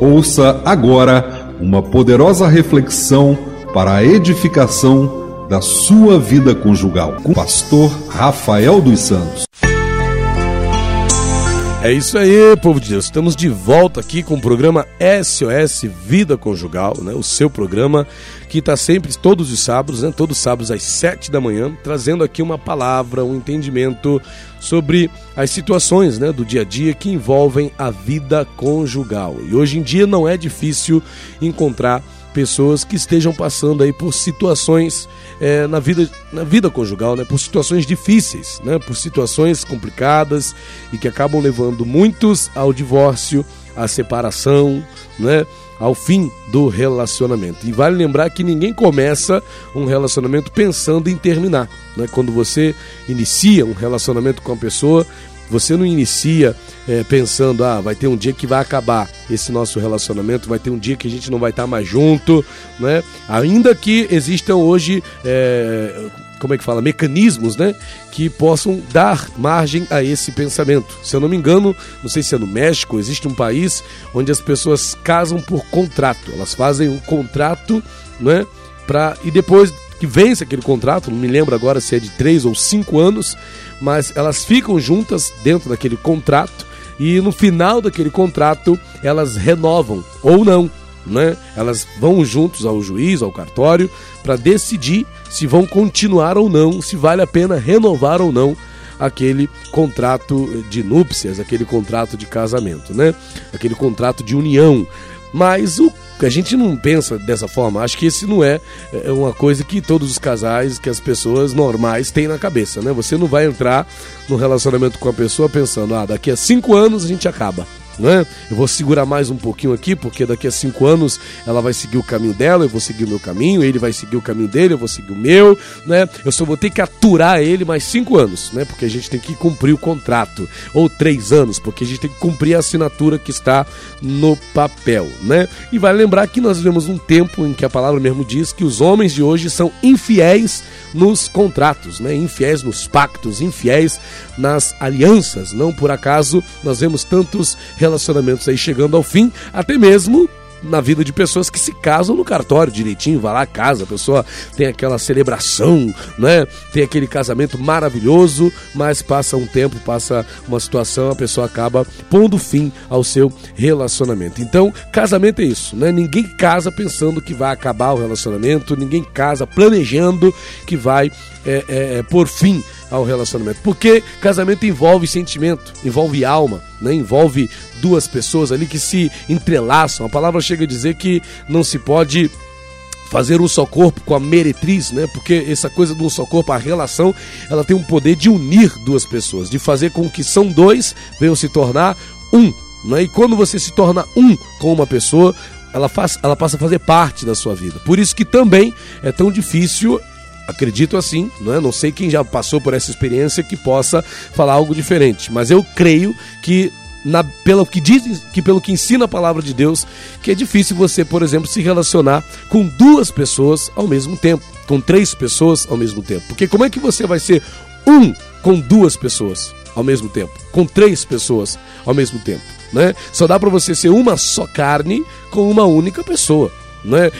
Ouça agora uma poderosa reflexão para a edificação da sua vida conjugal com o pastor Rafael dos Santos. É isso aí, povo de Deus. Estamos de volta aqui com o programa SOS Vida Conjugal, né? O seu programa que está sempre todos os sábados, né? Todos os sábados às sete da manhã, trazendo aqui uma palavra, um entendimento sobre as situações, né, do dia a dia que envolvem a vida conjugal. E hoje em dia não é difícil encontrar pessoas que estejam passando aí por situações é, na, vida, na vida conjugal, né? por situações difíceis, né? por situações complicadas e que acabam levando muitos ao divórcio, à separação, né? ao fim do relacionamento. E vale lembrar que ninguém começa um relacionamento pensando em terminar. Né? Quando você inicia um relacionamento com a pessoa, você não inicia é, pensando, ah, vai ter um dia que vai acabar esse nosso relacionamento, vai ter um dia que a gente não vai estar mais junto, né? Ainda que existam hoje, é, como é que fala, mecanismos, né? Que possam dar margem a esse pensamento. Se eu não me engano, não sei se é no México, existe um país onde as pessoas casam por contrato. Elas fazem um contrato, né? Pra, e depois que vence aquele contrato, não me lembro agora se é de três ou cinco anos, mas elas ficam juntas dentro daquele contrato e no final daquele contrato elas renovam ou não. Né? Elas vão juntos ao juiz, ao cartório, para decidir se vão continuar ou não, se vale a pena renovar ou não aquele contrato de núpcias, aquele contrato de casamento, né? Aquele contrato de união. Mas o a gente não pensa dessa forma. Acho que esse não é, é uma coisa que todos os casais, que as pessoas normais têm na cabeça, né? Você não vai entrar no relacionamento com a pessoa pensando, ah, daqui a cinco anos a gente acaba né? Eu vou segurar mais um pouquinho aqui, porque daqui a cinco anos ela vai seguir o caminho dela, eu vou seguir o meu caminho, ele vai seguir o caminho dele, eu vou seguir o meu, né? Eu só vou ter que aturar ele mais cinco anos, né? Porque a gente tem que cumprir o contrato. Ou três anos, porque a gente tem que cumprir a assinatura que está no papel, né? E vai lembrar que nós vivemos um tempo em que a palavra mesmo diz que os homens de hoje são infiéis nos contratos, né? Infiéis nos pactos, infiéis nas alianças. Não por acaso nós vemos tantos relacionamentos relacionamentos aí chegando ao fim, até mesmo na vida de pessoas que se casam no cartório direitinho, vai lá casa, a pessoa tem aquela celebração, né? Tem aquele casamento maravilhoso, mas passa um tempo, passa uma situação, a pessoa acaba pondo fim ao seu relacionamento. Então, casamento é isso, né? Ninguém casa pensando que vai acabar o relacionamento, ninguém casa planejando que vai é, é, por fim ao relacionamento. Porque casamento envolve sentimento, envolve alma, né? envolve duas pessoas ali que se entrelaçam. A palavra chega a dizer que não se pode fazer um só corpo com a meretriz, né? Porque essa coisa de um só corpo, a relação, ela tem um poder de unir duas pessoas, de fazer com que são dois venham se tornar um, né? E quando você se torna um com uma pessoa, ela, faz, ela passa a fazer parte da sua vida. Por isso que também é tão difícil Acredito assim, não, é? não sei quem já passou por essa experiência que possa falar algo diferente, mas eu creio que na, pelo que diz, que pelo que ensina a palavra de Deus, que é difícil você, por exemplo, se relacionar com duas pessoas ao mesmo tempo, com três pessoas ao mesmo tempo. Porque como é que você vai ser um com duas pessoas ao mesmo tempo, com três pessoas ao mesmo tempo, né? Só dá para você ser uma só carne com uma única pessoa né?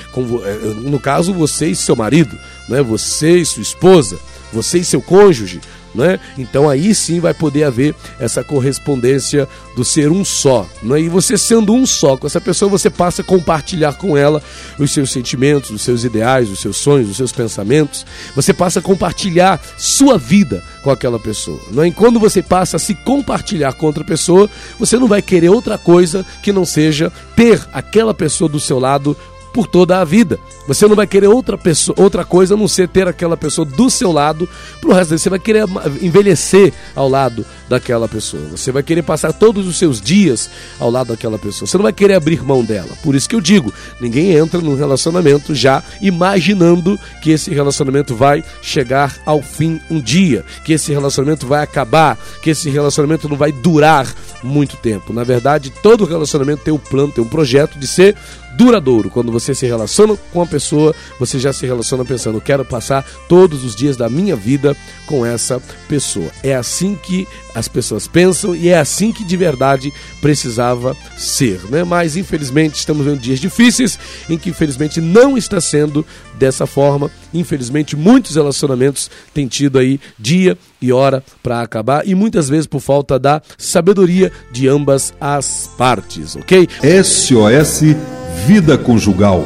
no caso, você e seu marido, né? você e sua esposa, você e seu cônjuge. Né? Então aí sim vai poder haver essa correspondência do ser um só. Né? E você sendo um só com essa pessoa, você passa a compartilhar com ela os seus sentimentos, os seus ideais, os seus sonhos, os seus pensamentos. Você passa a compartilhar sua vida com aquela pessoa. Né? E quando você passa a se compartilhar com outra pessoa, você não vai querer outra coisa que não seja ter aquela pessoa do seu lado por toda a vida. Você não vai querer outra pessoa, outra coisa a não ser ter aquela pessoa do seu lado pro resto da vida. Você vai querer envelhecer ao lado daquela pessoa. Você vai querer passar todos os seus dias ao lado daquela pessoa. Você não vai querer abrir mão dela. Por isso que eu digo, ninguém entra num relacionamento já imaginando que esse relacionamento vai chegar ao fim um dia, que esse relacionamento vai acabar, que esse relacionamento não vai durar muito tempo. Na verdade, todo relacionamento tem um plano, tem um projeto de ser duradouro. Quando você se relaciona com a pessoa, você já se relaciona pensando, quero passar todos os dias da minha vida com essa pessoa. É assim que as pessoas pensam e é assim que de verdade precisava ser, né? Mas infelizmente estamos vendo dias difíceis em que infelizmente não está sendo dessa forma. Infelizmente muitos relacionamentos têm tido aí dia e hora para acabar e muitas vezes por falta da sabedoria de ambas as partes, OK? SOS Vida Conjugal